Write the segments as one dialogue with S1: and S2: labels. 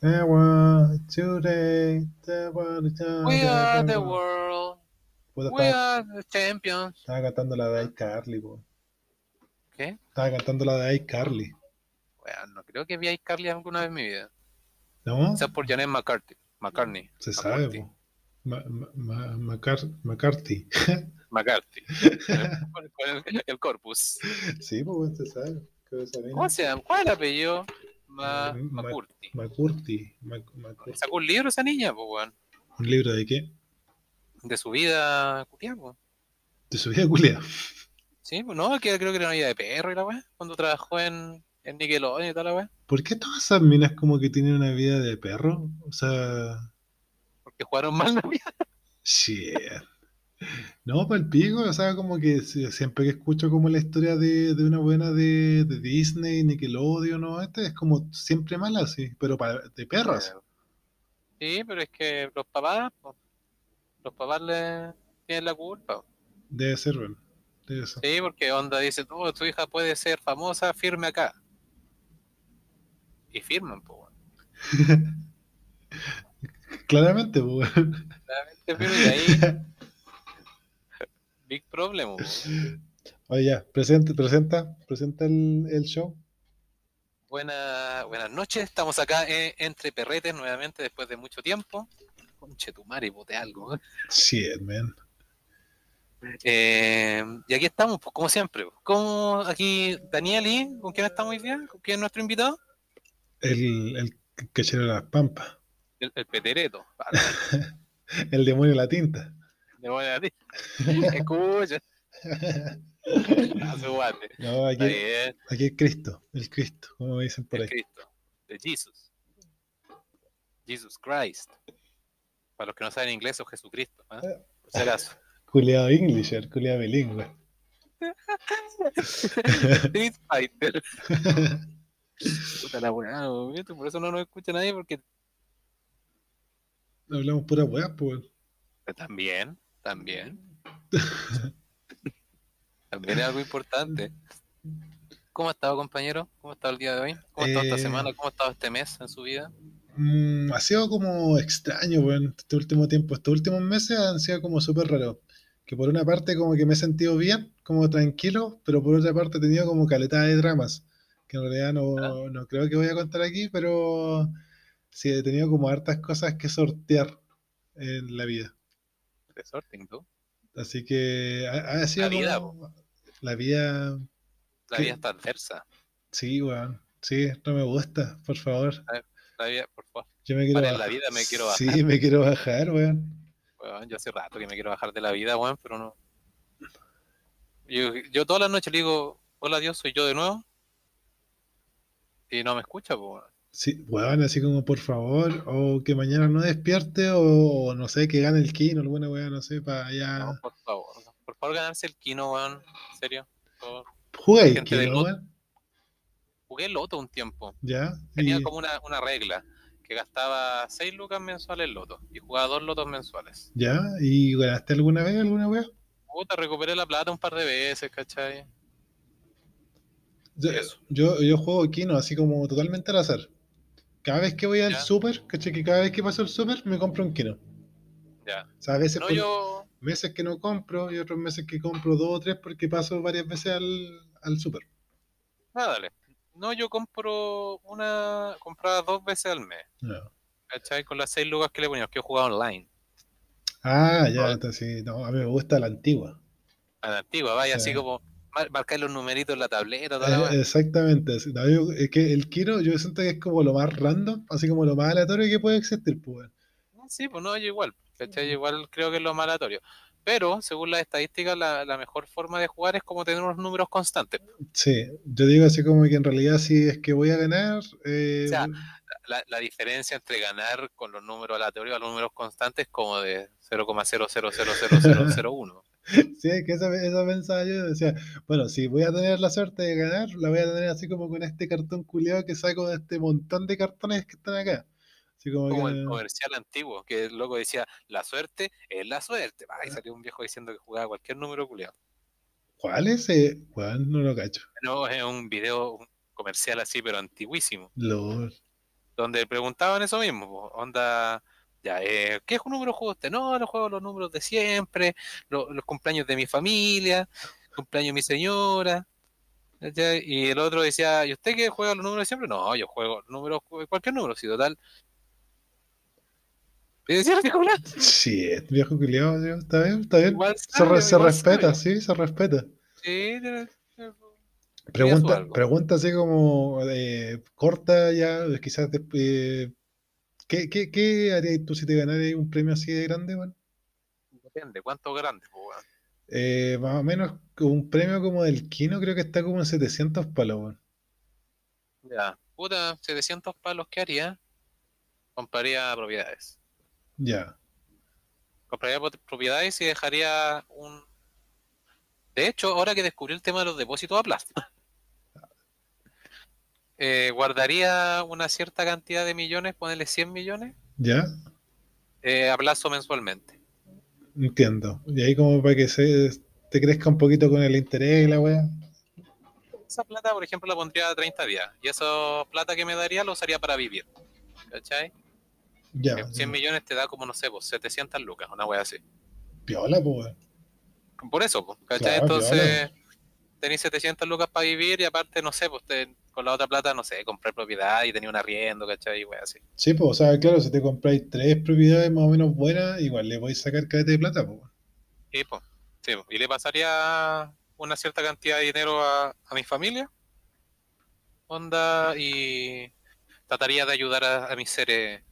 S1: Today, the world
S2: We are the world.
S1: Puta,
S2: We are the champions.
S1: estaba cantando la de iCarly, po.
S2: ¿Qué?
S1: Estaba cantando la de iCarly.
S2: Bueno, no creo que vi a Carly alguna vez en mi vida.
S1: ¿No?
S2: O sea, por Janet McCarthy. McCartney.
S1: Se sabe, po. Ma- ma- ma- Macar- McCarthy.
S2: McCarthy. El, el corpus.
S1: sí, pues se sabe.
S2: ¿Cuál es el apellido? Ma,
S1: Ma-
S2: McCurty.
S1: McCurty. Mac- Mac-
S2: Sacó un libro esa niña, pues, weón.
S1: ¿Un libro de qué?
S2: De su vida culiá, po.
S1: De su vida culia.
S2: Sí, pues no, que creo que era una vida de perro y la weá. Cuando trabajó en, en Nickelodeon y tal la weá.
S1: ¿Por qué todas esas minas como que tienen una vida de perro? O sea,
S2: Porque jugaron mal la vida.
S1: shit. No, para el pico, o sea, como que si- siempre que escucho como la historia de, de una buena de, de Disney, Nickelodeon, ¿no? Este es como siempre mala, sí, pero para, de perros.
S2: Sí, pero es que los papás, los papás le tienen la culpa.
S1: Debe ser, bueno, debe ser.
S2: Sí, porque onda dice, oh, tu hija puede ser famosa, firme acá. Y firman, pues.
S1: Claramente, pues.
S2: Claramente, pero y ahí, big problem.
S1: Oye, ya, presenta, presenta, presenta el, el show.
S2: Buena, buenas noches, estamos acá eh, entre perretes nuevamente después de mucho tiempo. Conche tu madre, bote algo. ¿eh?
S1: Shit, man.
S2: Eh, y aquí estamos, pues, como siempre. Como aquí Daniel y ¿con quién estamos hoy día? ¿Con quién es nuestro invitado?
S1: El, el cachero de las pampas.
S2: El, el petereto.
S1: El demonio de la tinta.
S2: De buena a ti. Escucha, a su guate.
S1: No, aquí, es Cristo, el Cristo, como dicen por
S2: el
S1: ahí.
S2: Cristo. De Jesus. Jesus Christ. Para los que no saben inglés, o Jesucristo. ¿ah? Por si acaso.
S1: Culeado Englisher, culeado bilingüe.
S2: Street Fighter. Puta la weá, por eso no nos escucha nadie, porque
S1: Hablamos pura weá, pues.
S2: También, también. también es algo importante. ¿Cómo ha estado, compañero? ¿Cómo ha estado el día de hoy? ¿Cómo ha estado esta
S1: Eh,
S2: semana? ¿Cómo ha estado este mes en su vida?
S1: Mm, ha sido como extraño, weón, este último tiempo. Estos últimos meses han sido como súper raros. Que por una parte como que me he sentido bien, como tranquilo, pero por otra parte he tenido como caleta de dramas. Que en realidad no, no creo que voy a contar aquí, pero sí he tenido como hartas cosas que sortear en la vida.
S2: Resorting, tú.
S1: Así que ha, ha sido
S2: La vida,
S1: como- la vida,
S2: La
S1: ¿Qué?
S2: vida está adversa.
S1: sí, weón. Sí, no me gusta, por favor.
S2: La vida, por favor.
S1: Yo me quiero
S2: en la vida me quiero
S1: Sí,
S2: bajar.
S1: me quiero bajar, weón.
S2: Weón, yo hace rato que me quiero bajar de la vida, weón, pero no. Yo, yo todas las noches le digo, hola Dios, soy yo de nuevo. Y no me escucha, pues, weón.
S1: Sí, weón, así como por favor, o que mañana no despierte, o, o no sé, que gane el Kino, alguna weá, no sé, para allá.
S2: No, por favor. Por favor, ganarse el Kino, weón. En serio.
S1: Juega el Kino, weón.
S2: Jugué Loto un tiempo.
S1: Ya.
S2: Tenía
S1: y-
S2: como una, una regla, que gastaba 6 lucas mensuales en Loto y jugaba dos Lotos mensuales.
S1: ya, ¿y ganaste alguna vez alguna weá?
S2: Puta, recuperé la plata un par de veces, ¿cachai?
S1: Yo,
S2: Eso.
S1: yo, yo juego Kino así como totalmente al azar. Cada vez que voy al
S2: Ya.
S1: super, ¿cachai? Que cada vez que paso el super me compro un Kino.
S2: Ya.
S1: O sea, a veces
S2: No,
S1: por-
S2: yo.
S1: meses que no compro y otros meses que compro dos o tres porque paso varias veces al, al super.
S2: Ah, dale. No, yo compro una. compraba dos veces al mes,
S1: Ya.
S2: ¿cachai? Con las 6 lucas que le poníamos, que yo jugaba online.
S1: Ah, ya,
S2: No.
S1: entonces sí, no, a mí me gusta la antigua.
S2: A la antigua, vaya,
S1: Sí.
S2: así como. Mar- Marcar los numeritos en la tableta, toda
S1: Eh, exactamente. sí, no, yo- es que el Kino yo siento que es como lo más random, así como lo más aleatorio que puede existir, pues.
S2: Sí, pues no, yo igual. Yo igual creo que es lo más aleatorio. Pero, según las estadísticas, la, la mejor forma de jugar es como tener unos números constantes.
S1: Sí, yo digo así como que en realidad si es que voy a ganar, eh,
S2: O sea, La, la diferencia entre ganar con los números aleatorios a los números constantes es como de 0,000001.
S1: Sí, es que esa, esa pensaba yo, decía, bueno, si voy a tener la suerte de ganar, la voy a tener así como con este cartón culiado que saco de este montón de cartones que están acá. Así como,
S2: Como
S1: que,
S2: el comercial antiguo, que el loco decía, la suerte es la suerte. Va, Y salió un viejo diciendo que jugaba cualquier número culiado.
S1: ¿cuál es ese? Juan, no lo cacho.
S2: No, es un video comercial así, pero antiguísimo.
S1: Lol.
S2: donde preguntaban eso mismo, onda, ya, eh, ¿qué número juega usted? No, no juego los números de siempre, lo- los cumpleaños de mi familia, cumpleaños de mi señora. ¿cachai? Y el otro decía, ¿y usted qué juega los números de siempre? No, yo juego números, cualquier número, si total. Y decía el
S1: Sí, es viejo culiado, sí, está bien, está bien.
S2: igual
S1: Se, re-
S2: sabe,
S1: se
S2: igual
S1: respeta,
S2: sabe.
S1: sí, se respeta.
S2: Sí, tiene- tiene-
S1: Pregunta, pregunta así como eh, corta ya, quizás de- eh, ¿qué, qué, qué harías tú si te ganaras un premio así de grande, weón?
S2: depende, ¿cuánto grande? weón?
S1: Eh, más o menos un premio como del Kino creo que está como en 700 palos, weón.
S2: Ya, puta, 700 palos, ¿qué haría? Compraría propiedades.
S1: Ya,
S2: Compraría pro- propiedades y dejaría un... De hecho, ahora que descubrí el tema de los depósitos a plazo, eh, guardaría una cierta cantidad de millones, ponerle 100 millones,
S1: ya,
S2: eh, a plazo mensualmente.
S1: entiendo. Y ahí como para que se te crezca un poquito con el interés y la weá.
S2: Esa plata, por ejemplo, la pondría a 30 días. Y esa plata que me daría lo usaría para vivir. ¿Cachai?
S1: Ya,
S2: 100 millones te da como, no sé, pues 700 lucas, una wea así.
S1: piola, pues.
S2: Por eso, pues, ¿cachai?
S1: Claro,
S2: Entonces, tenéis 700 lucas para vivir y aparte, no sé, pues te- con la otra plata, no sé, comprar propiedad y tenía un arriendo, ¿cachai? Y wea así.
S1: Sí, pues, o sea, claro, si te compráis tres propiedades más o menos buenas, igual le podéis sacar cadete de plata, pues.
S2: Y, pues, sí, pues, y le pasaría una cierta cantidad de dinero a, a mi familia. Onda, y trataría de ayudar a, a mis seres,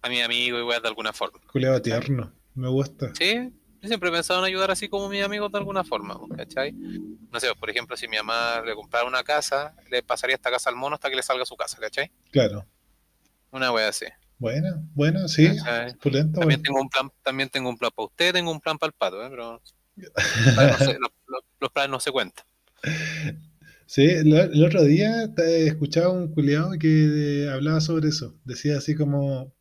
S2: a mis amigos, y weas, de alguna forma.
S1: Culeado tierno, me gusta.
S2: Sí, yo siempre he pensado en ayudar así como mis amigos de alguna forma, ¿cachai? No sé, por ejemplo, si mi mamá le comprara una casa, le pasaría esta casa al mono hasta que le salga su casa, ¿cachai?
S1: Claro.
S2: Una wea así.
S1: Buena, buena, sí.
S2: También tengo un plan, también tengo un plan para usted, tengo un plan para el pato, ¿eh? pero no los, planes no se cuentan.
S1: Sí, el otro día escuchaba un culiado que hablaba sobre eso. Decía así como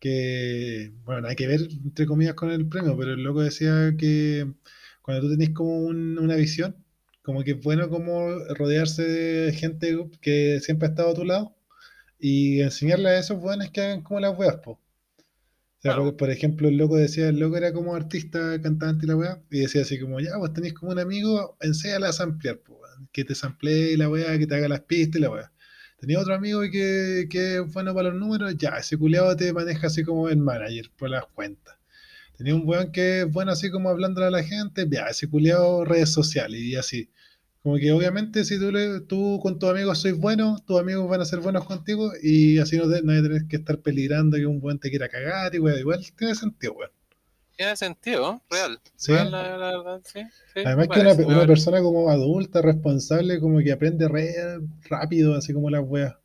S1: que, bueno, hay que ver entre comillas con el premio, pero el loco decía que cuando tú tenés como un- una visión, como que es bueno como rodearse de gente que siempre ha estado a tu lado y enseñarle a esos buenos que hagan como las weas, po. O sea,
S2: Claro.
S1: por, ejemplo, el loco decía, el loco era como artista, cantante y la weá, y decía así como, ya, vos tenés como un amigo, enséñale a samplear, po, que te samplee la weá, que te haga las pistas y la weá. Tenía otro amigo que, que es bueno para los números, ya, ese culiado te maneja así como el manager por las cuentas. Tenía un weón que es bueno así como hablándole a la gente, ya, ese culiado redes sociales y así. Como que obviamente si tú, le- tú con tus amigos sois buenos, tus amigos van a ser buenos contigo y así no, te- hay que estar peligrando que un buen te quiera cagar y weón, igual tiene sentido, weón.
S2: Tiene sentido, real.
S1: Sí.
S2: Real, la, la sí, sí,
S1: Además que una,
S2: parece,
S1: una
S2: me
S1: persona como adulta, responsable, como que aprende re rápido, así como las weas.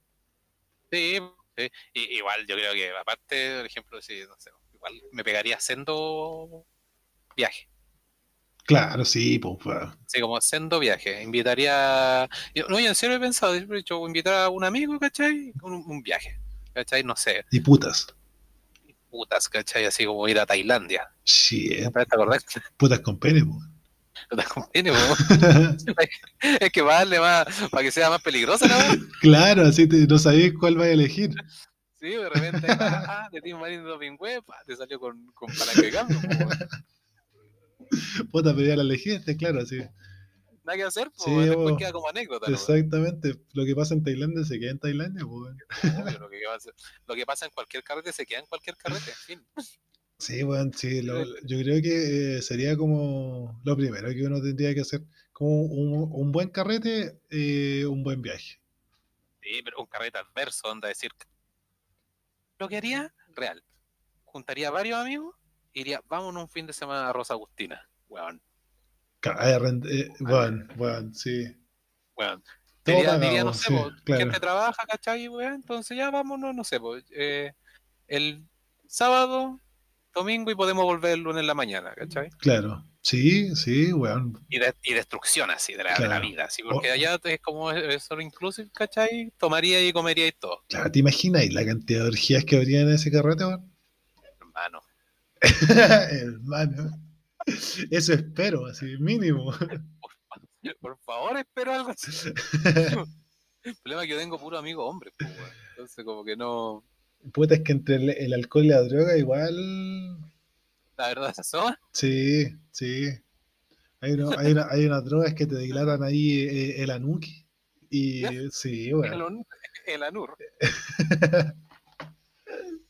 S2: Sí, sí. Y, igual yo creo que aparte, por ejemplo, si no sé, igual me pegaría sendo viaje.
S1: Claro, sí, pues.
S2: Así como sendo viaje. Invitaría. yo- no, yo en serio he pensado, he dicho, invitar a un amigo, ¿cachai? Un, un viaje. ¿Cachai? No sé,
S1: Y putas.
S2: Putas, ¿cachai? Así como ir a Tailandia.
S1: Shit,
S2: ¿Te acordás?
S1: putas con pene, pues.
S2: Puta, conviene, po. es que va a darle más, para que sea más peligrosa wea.
S1: claro, así te- no sabéis cuál vais a elegir.
S2: Sí, de repente, ah, ah, de Doping Web, ah, te salió con, con palanca de cambio.
S1: Puta, pero ya la elegiste, claro, así.
S2: Nada que hacer, pues,
S1: Sí,
S2: después
S1: bo.
S2: queda como anécdota. ¿no?
S1: Exactamente. Lo que pasa en Tailandia se queda en Tailandia, pues.
S2: Lo, que pasa, lo que pasa en cualquier carrete se queda en cualquier carrete, en fin.
S1: Sí, weón, sí. lo- yo creo que eh, sería como lo primero que uno tendría que hacer. Como un, un buen carrete, eh, un buen viaje.
S2: Sí, pero un carrete adverso, onda decir. Lo que haría, real. Juntaría varios amigos y iría, vámonos un fin de semana a Rosa Agustina. Weón,
S1: eh, weón, weón, sí.
S2: weón.
S1: Todo
S2: Diría, diría, no sé,
S1: sí,
S2: po,
S1: claro.
S2: gente trabaja, ¿cachai? Weón? Entonces ya vámonos, no sé, po, eh, el sábado, domingo y podemos volver el lunes en la mañana, ¿cachai?
S1: Claro. Sí, sí, weón.
S2: Y, de- y destrucción así de la, de la
S1: Claro.
S2: vida, así, porque allá es como solo inclusive, ¿cachai? Tomaría y comería y todo,
S1: Claro, ¿te imaginas la cantidad de orgías que habría en ese carrete, weón?
S2: hermano.
S1: Hermano. Eso espero, así, mínimo.
S2: Por favor, espero algo así. El problema es que yo tengo puro amigo hombre, pues. Entonces, como que no.
S1: Puta, es que entre el, el alcohol y la droga igual...
S2: La verdad, esas son.
S1: Sí, sí. Hay, uno- hay, una- hay unas drogas que te dilatan ahí eh, el anuki. Y sí,
S2: El,
S1: bueno.
S2: on- el anur.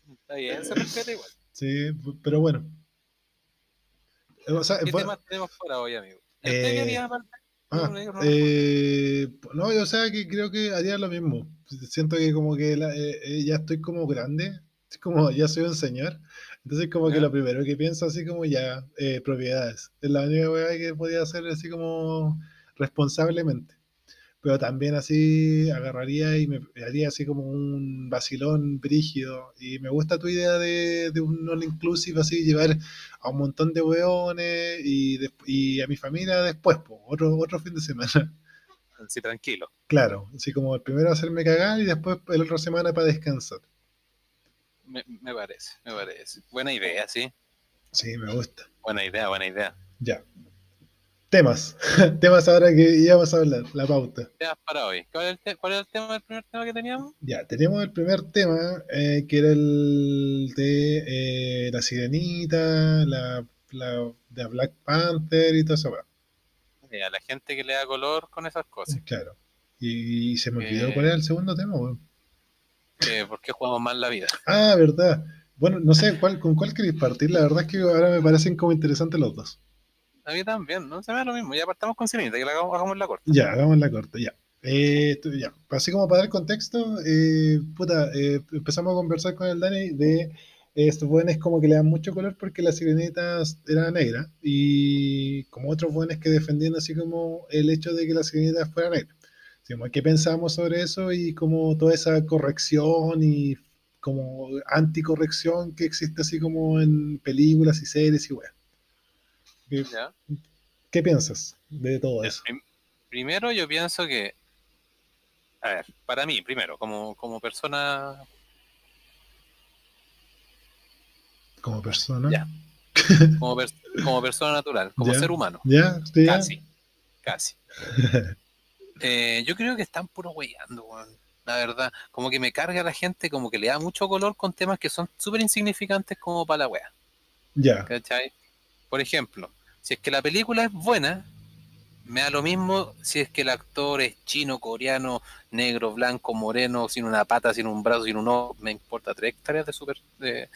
S2: Está bien, se respeta igual.
S1: Sí, pero bueno. O sea,
S2: ¿Qué
S1: fue-
S2: temas tenemos para hoy, amigo?
S1: Eh. Ah, eh, no, yo o sea que creo que haría lo mismo. Siento que como que la- eh, eh, ya estoy como grande, es como ya soy un señor. Entonces como que lo primero que pienso así como ya, eh, propiedades. Es la única weá que podía hacer así como responsablemente. Pero también así agarraría y me haría así como un vacilón brígido. Y me gusta tu idea de, de un all-inclusive, así llevar a un montón de weones y, a mi familia después, po, otro, otro fin de semana.
S2: Sí, tranquilo.
S1: Claro, así como el primero hacerme cagar y después el otro semana para descansar.
S2: Me, me parece, me parece. Buena idea, sí.
S1: Sí, me gusta.
S2: Buena idea, buena idea.
S1: Ya. Temas. Temas ahora que íbamos a hablar, la pauta.
S2: Temas para hoy. ¿Cuál es el, cuál es el tema del primer tema que teníamos?
S1: Ya, tenemos el primer tema, eh, que era el de eh, la sirenita, la, la de Black Panther y todo eso.
S2: a la gente que le da color con esas cosas.
S1: Claro. Y, se me olvidó
S2: Eh.
S1: cuál era el segundo tema, weón.
S2: ¿Por qué jugamos mal la vida?
S1: Ah, verdad. Bueno, no sé cuál, con cuál queréis partir. La verdad es que ahora me parecen como interesantes los dos.
S2: A mí también, ¿no? Se me da lo mismo. Ya partamos con Sirenita, que la hagamos, hagamos la corta.
S1: Ya, hagamos la corta, ya. Eh, ya. Así como para dar contexto, eh, puta, eh, empezamos a conversar con el Dani de estos buenos como que le dan mucho color porque la sirenita era negra y como otros buenos que defendían así como el hecho de que la sirenita fuera negra. ¿Qué pensamos sobre eso y como toda esa corrección y como anticorrección que existe así como en películas y series y weas? ¿Qué, piensas de todo eso?
S2: prim- primero yo pienso que, a ver, para mí, primero, como, como persona,
S1: Como persona.
S2: Ya. como, per- como persona natural, como
S1: Ya.
S2: ser humano,
S1: ¿Ya? ¿Sí,
S2: casi, casi. Eh, yo creo que están puro weyando. La verdad, como que me carga la gente, como que le da mucho color con temas que son súper insignificantes como para la wea.
S1: Ya.
S2: ¿Cachai? Por ejemplo, si es que la película es buena, me da lo mismo si es que el actor es chino, coreano, negro, blanco, moreno, sin una pata, sin un brazo, sin un ojo, me importa tres hectáreas de super... de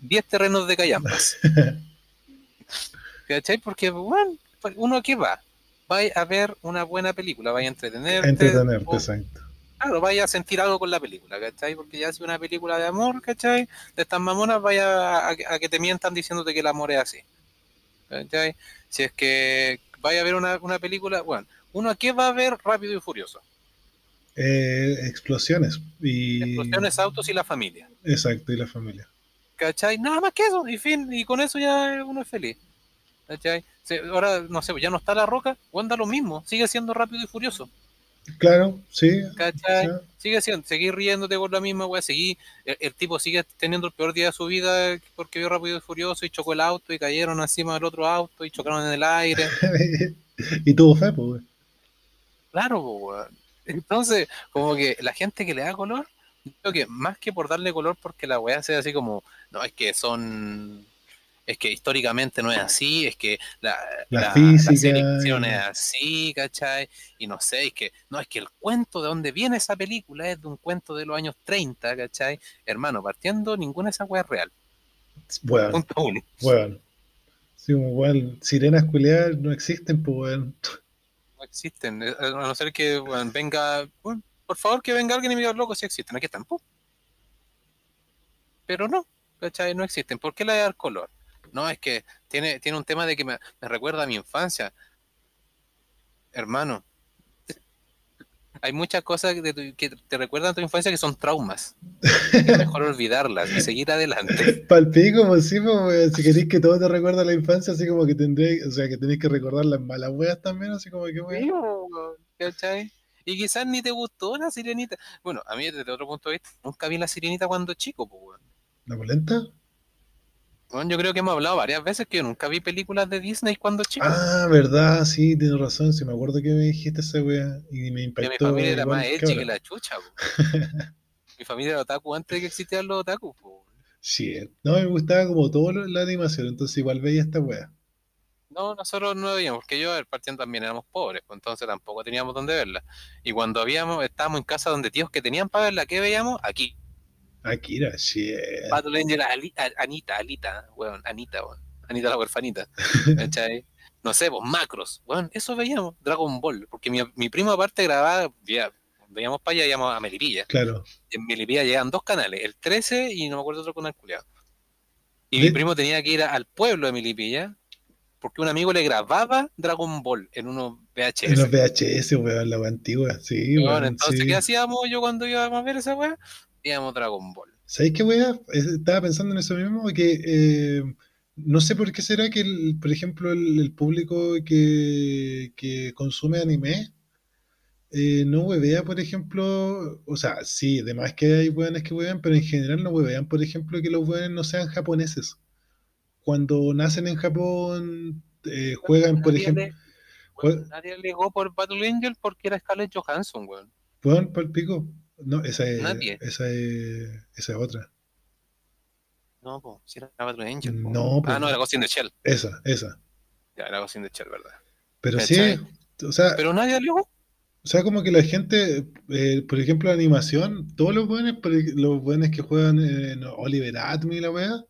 S2: 10 terrenos de callampas. ¿Cachai? Porque, bueno, uno que va, va a ver una buena película, vaya a entretenerte.
S1: Entretenerte,
S2: o-
S1: exacto.
S2: Claro, vaya a sentir algo con la película, ¿cachai? Porque ya si una película de amor, ¿cachai? De estas mamonas, vaya a, a que te mientan diciéndote que el amor es así. ¿Cachai? Si es que vaya a ver una, una película, bueno, uno a qué va a ver Rápido y Furioso.
S1: Eh, explosiones y.
S2: Explosiones, autos y la familia.
S1: Exacto, y la familia.
S2: ¿Cachai? Nada más que eso, y fin, y con eso ya uno es feliz. ¿Cachai? Ahora, no sé, ya no está la roca, o anda lo mismo, sigue siendo Rápido y Furioso.
S1: Claro, sí.
S2: ¿Cachai?
S1: sí.
S2: Sigue siendo, seguir riéndote con la misma weá, seguí, el, el tipo sigue teniendo el peor día de su vida porque vio rápido y furioso y chocó el auto y cayeron encima del otro auto y chocaron en el aire.
S1: y tuvo fe, pues.
S2: Claro, weón. Entonces, como que la gente que le da color, creo que más que por darle color porque la weá sea así como, no, es que son, es que históricamente no es así, es que la,
S1: La física
S2: selección
S1: y-
S2: es así, ¿cachai? Y no sé, es que, no, es que el cuento de donde viene esa película es de un cuento de los años 30, ¿cachai? Hermano, partiendo, ninguna de esas weas es real.
S1: Bueno,
S2: Punto uno.
S1: bueno. Sí, weón, sirenas culiadas no existen, pues, weón.
S2: No existen, eh, a no ser que weón, venga, bueno, por favor que venga alguien y me diga, loco, si existen, aquí están, ¡pum! Pero no, ¿cachai? No existen. ¿Por qué le dar color? No, es que tiene, tiene un tema de que me, me recuerda a mi infancia. Hermano, hay muchas cosas que te, que te recuerdan a tu infancia que son traumas. Es mejor olvidarlas y seguir adelante.
S1: Palpico, como si, pues, weón, si queréis que todo te recuerda a la infancia, así como que tendréis, o sea, que tenéis que recordar las malas weas también, así como que, weón.
S2: ¿Cachai? Y quizás ni te gustó la sirenita. Bueno, a mí desde otro punto de vista, nunca vi la sirenita cuando chico, pues, weón.
S1: ¿La polenta?
S2: Bueno, yo creo que hemos hablado varias veces que yo nunca vi películas de Disney cuando chico.
S1: Ah, verdad, sí, tienes razón. Sí, me acuerdo que me dijiste esa wea y me
S2: que
S1: impactó.
S2: mi familia era más
S1: que
S2: edgy que la chucha. Mi familia era otaku antes de que existieran los otaku, po.
S1: Sí, no, me gustaba como todo lo- la animación, entonces igual veía esta wea.
S2: No, nosotros no veíamos, porque yo, a ver, partiendo también éramos pobres, pues entonces tampoco teníamos dónde verla. Y cuando habíamos, estábamos en casa donde tíos que tenían para verla, ¿qué veíamos? Aquí.
S1: Akira, shit.
S2: Battle Angel, Ali- Anita, Alita, weón, Anita, weón. Anita la huerfanita. ¿Cachai? No sé, pues macros, weón, eso veíamos, Dragon Ball, porque mi, mi primo aparte grababa, veía- veíamos para allá, íbamos a Melipilla.
S1: Claro.
S2: Y en Melipilla llegaban dos canales, el 13 y no me acuerdo otro canal culiado. Y mi primo tenía que ir a- al pueblo de Melipilla porque un amigo le grababa Dragon Ball en unos VHS.
S1: En los VHS, weón, la antigua. Sí,
S2: Weón,
S1: weón,
S2: entonces,
S1: sí.
S2: ¿qué hacíamos yo cuando íbamos a ver esa weá? Íbamos Dragon Ball.
S1: ¿Sabéis qué, weá? Es- Estaba pensando en eso mismo, que eh, no sé por qué será que, el- por ejemplo, el, el público que, que consume anime eh, no huevea, por ejemplo, o sea, sí, además que hay weones que huevean, pero en general no huevean, por ejemplo, que los weones no sean japoneses. Cuando nacen en Japón, eh, juegan, por ejemplo,
S2: weón,
S1: jue-
S2: nadie alegó por Battle Angel porque era Scarlett Johansson, weón.
S1: juegan por pico. No, esa es,
S2: Nadie.
S1: esa es, esa es otra.
S2: No, pues, si era Battle Angel. po.
S1: No,
S2: Ah,
S1: po.
S2: no, era Ghost in the Shell.
S1: Esa, esa.
S2: Ya, era Ghost in the Shell, ¿verdad?
S1: Pero sí, o sea,
S2: Pero nadie alegó.
S1: O sea, como que la gente, eh, por ejemplo, la animación, todos los buenos, los buenos que juegan en Oliver Atom y la wea,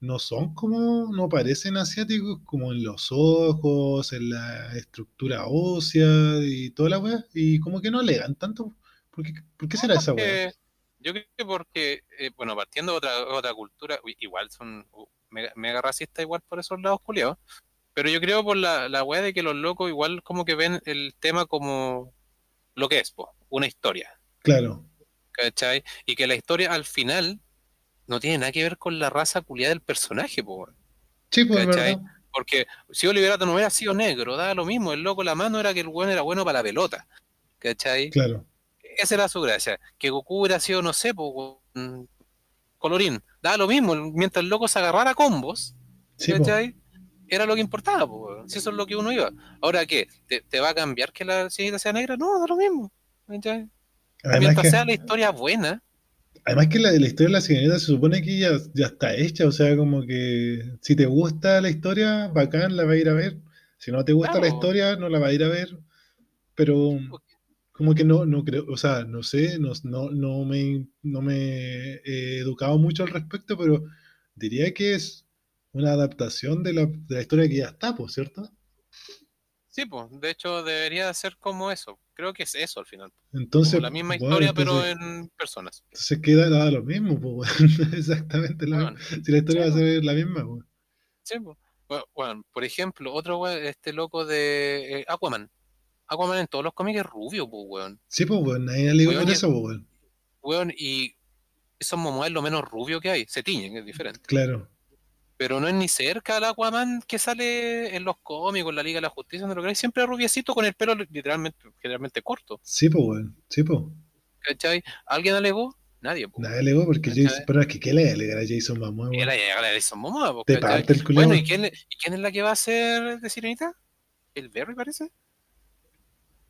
S1: no son como, no parecen asiáticos, como en los ojos, en la estructura ósea y toda la wea, y como que no alegan tanto. ¿Por qué, por qué
S2: No,
S1: será esa
S2: porque- Yo creo que porque, eh, bueno, partiendo de otra, otra cultura, igual son mega, mega racistas igual por esos lados culiados, pero yo creo por la, la weá de que los locos igual como que ven el tema como lo que es, po, una historia,
S1: Claro,
S2: ¿cachai? Y que la historia al final no tiene nada que ver con la raza culiada del personaje, po,
S1: sí, pues es
S2: ¿Cachai?
S1: verdad.
S2: Porque si Oliver Atom no hubiera sido negro, daba lo mismo, el loco la mano era que el weón era bueno para la pelota, ¿cachai?
S1: Claro,
S2: Esa era su gracia. Que Goku hubiera sido, no sé, mm, colorín. Daba lo mismo. Mientras el loco se agarrara a combos,
S1: sí.
S2: ¿cachai? Era lo que importaba, pues. Si eso es lo que uno iba. Ahora, ¿qué? ¿Te, te va a cambiar que la sirenita sea negra? No, da lo mismo. ¿cachai? Mientras
S1: que,
S2: sea la historia buena,
S1: además que la, la historia de la sirenita se supone que ya, ya está hecha, o sea, como que si te gusta la historia, bacán, la va a ir a ver. Si no te gusta la historia, no la va a ir a ver. Pero como que no, no creo, o sea, no sé, no, no, no me, no me he educado mucho al respecto, pero diría que es una adaptación de la, de la historia que ya está, pues, ¿cierto?
S2: sí, pues. De hecho, debería ser como eso. Creo que es eso al final.
S1: Entonces,
S2: Como la misma
S1: bueno,
S2: historia, pero en personas.
S1: entonces queda nada lo mismo, pues, bueno, exactamente
S2: Bueno,
S1: mismo. Si la historia
S2: sí,
S1: va a ser la misma, pues.
S2: sí, pues. Bueno, por ejemplo, otro este loco de eh, Aquaman. Aquaman en todos los cómics es rubio, pues, weón.
S1: Sí, pues, bueno, nadie
S2: Weón,
S1: por
S2: y-
S1: eso, pues, bueno.
S2: Weón, y esos Momoa es lo menos rubio que hay. Se tiñen, es diferente.
S1: Claro.
S2: Pero no es ni cerca al Aquaman que sale en los cómics, en la Liga de la Justicia, donde lo queráis. Siempre es rubiecito con el pelo literalmente, generalmente corto.
S1: Sí, pues, bueno. Sí, pues.
S2: ¿Cachai? ¿Alguien alegó? Nadie, pues.
S1: Nadie alegó porque
S2: ¿Cachai?
S1: Jason, pero es que ¿qué le alegar a Jason Momoa, weón?
S2: la llega la Jason Momoa, pues,
S1: parte el.
S2: Bueno, ¿y quién, ¿y quién es la que va a ser de Sirenita? ¿El Berry parece?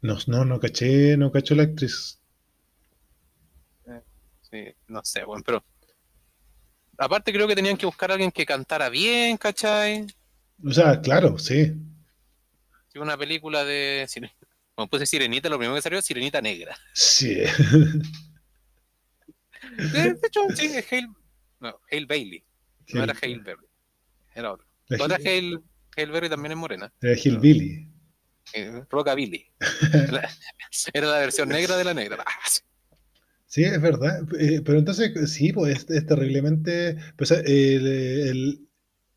S1: No, no, no caché, no cachó la actriz.
S2: Sí, no sé, bueno, pero. Aparte, creo que tenían que buscar a alguien que cantara bien, ¿cachai?
S1: O sea, claro, sí.
S2: Una película de. Cuando puse Sirenita, lo primero que salió es Sirenita Negra.
S1: Sí.
S2: De, hecho, sí, es Hale. No, Hale Bailey. No era Hale Berry. Era otro.
S1: La
S2: Hale, Hale Berry también es morena.
S1: Era Hillbilly.
S2: Eh, Rockabilly. La- Era la versión negra de la negra. Sí.
S1: Es verdad. Eh, pero entonces, sí, pues es, es terriblemente. Pues, el, el-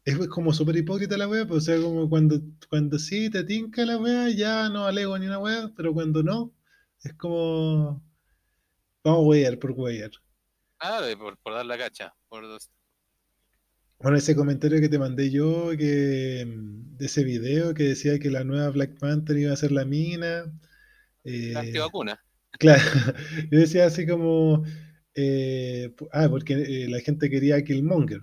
S1: es como súper hipócrita la wea, pues, o sea, como cuando, cuando sí te tinca la wea, ya no alego ni una wea, pero cuando no, es como. Vamos a weyar por weyar.
S2: Ah, por dar la cacha. Por dos-
S1: Bueno, ese comentario que te mandé yo, que mm, de ese video que decía que la nueva Black Panther iba a ser la mina. eh,
S2: la antivacuna.
S1: Claro, yo decía así como, eh, ah, porque eh, la gente quería a Killmonger.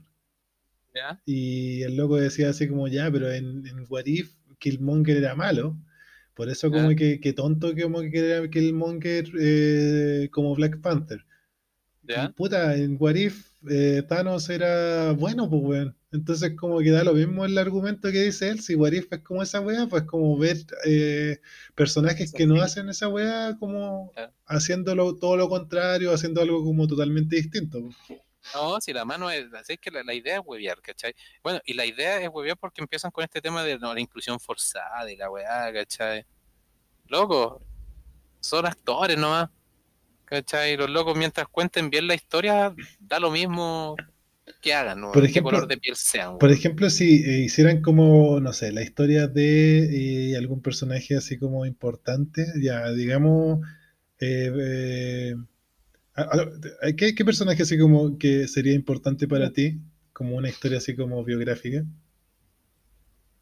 S2: ¿Ya?
S1: Y el loco decía así como, ya, pero en, en What If Killmonger era malo. Por eso como
S2: ¿Ya?
S1: que, que tonto que como que era Killmonger eh, como Black Panther. Y
S2: ¿Ya?
S1: puta, en What If eh, Thanos era bueno, pues weón. Entonces como que da lo mismo el argumento que dice él. Si What If es como esa weá, pues como ver eh, personajes que no hacen esa weá como
S2: Ya.
S1: haciéndolo todo lo contrario, haciendo algo como totalmente distinto. pues.
S2: No, si la mano es, así es que la, la idea es huevear, ¿cachai? Bueno, y la idea es huevear porque empiezan con este tema de no, la inclusión forzada y la weá, ¿cachai? Loco, son actores nomás, ¿cachai? Los locos mientras cuenten bien la historia, da lo mismo que hagan, ¿no?
S1: Por
S2: ¿Qué
S1: ejemplo-
S2: color de piel sean,
S1: Por ejemplo, si eh, hicieran como, no sé, la historia de eh, algún personaje así como importante, ya digamos, eh, ¿qué, qué personaje así como que sería importante para ti? Como una historia así como biográfica,